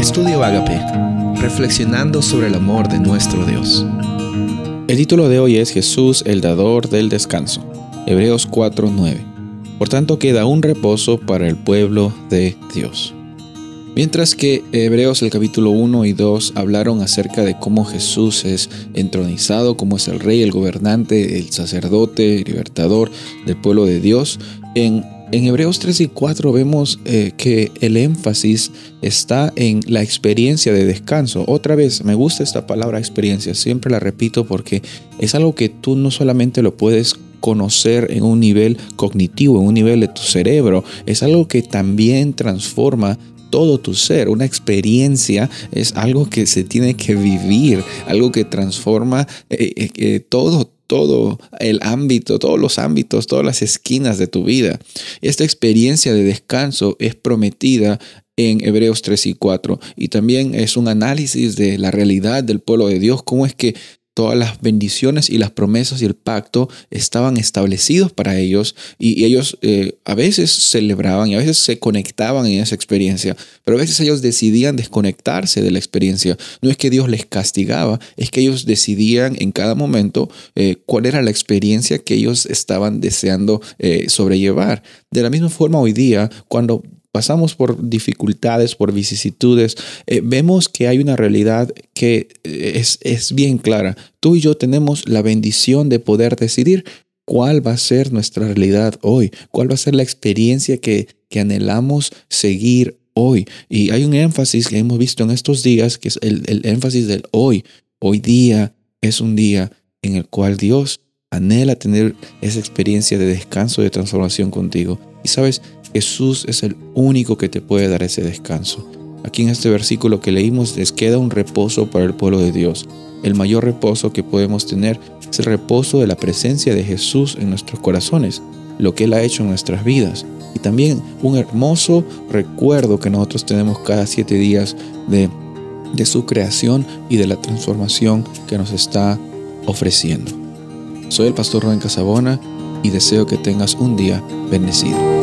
Estudio Agape, reflexionando sobre el amor de nuestro Dios. El título de hoy es Jesús, el dador del descanso. Hebreos 4:9. Por tanto queda un reposo para el pueblo de Dios. Mientras que Hebreos el capítulo 1 y 2 hablaron acerca de cómo Jesús es entronizado, cómo es el rey, el gobernante, el sacerdote, el libertador del pueblo de Dios, en en Hebreos 3 y 4 vemos eh, que el énfasis está en la experiencia de descanso. Otra vez, me gusta esta palabra experiencia, siempre la repito porque es algo que tú no solamente lo puedes conocer en un nivel cognitivo, en un nivel de tu cerebro, es algo que también transforma todo tu ser. Una experiencia es algo que se tiene que vivir, algo que transforma eh, eh, todo todo el ámbito, todos los ámbitos, todas las esquinas de tu vida. Esta experiencia de descanso es prometida en Hebreos 3 y 4 y también es un análisis de la realidad del pueblo de Dios, cómo es que todas las bendiciones y las promesas y el pacto estaban establecidos para ellos y, ellos eh, a veces celebraban y a veces se conectaban en esa experiencia, pero a veces ellos decidían desconectarse de la experiencia. No es que Dios les castigaba, es que ellos decidían en cada momento eh, cuál era la experiencia que ellos estaban deseando eh, sobrellevar. De la misma forma hoy día, cuando pasamos por dificultades, por vicisitudes, eh, vemos que hay una realidad que eh, es, es bien clara. Tú y yo tenemos la bendición de poder decidir cuál va a ser nuestra realidad hoy, cuál va a ser la experiencia que, que anhelamos seguir hoy. Y hay un énfasis que hemos visto en estos días, que es el, el énfasis del hoy. Hoy día es un día en el cual Dios anhela tener esa experiencia de descanso, de transformación contigo. Y sabes, Jesús es el único que te puede dar ese descanso. Aquí en este versículo que leímos les queda un reposo para el pueblo de Dios. El mayor reposo que podemos tener es el reposo de la presencia de Jesús en nuestros corazones, lo que Él ha hecho en nuestras vidas. Y también un hermoso recuerdo que nosotros tenemos cada siete días de, de su creación y de la transformación que nos está ofreciendo. Soy el pastor Rubén Casabona y deseo que tengas un día bendecido.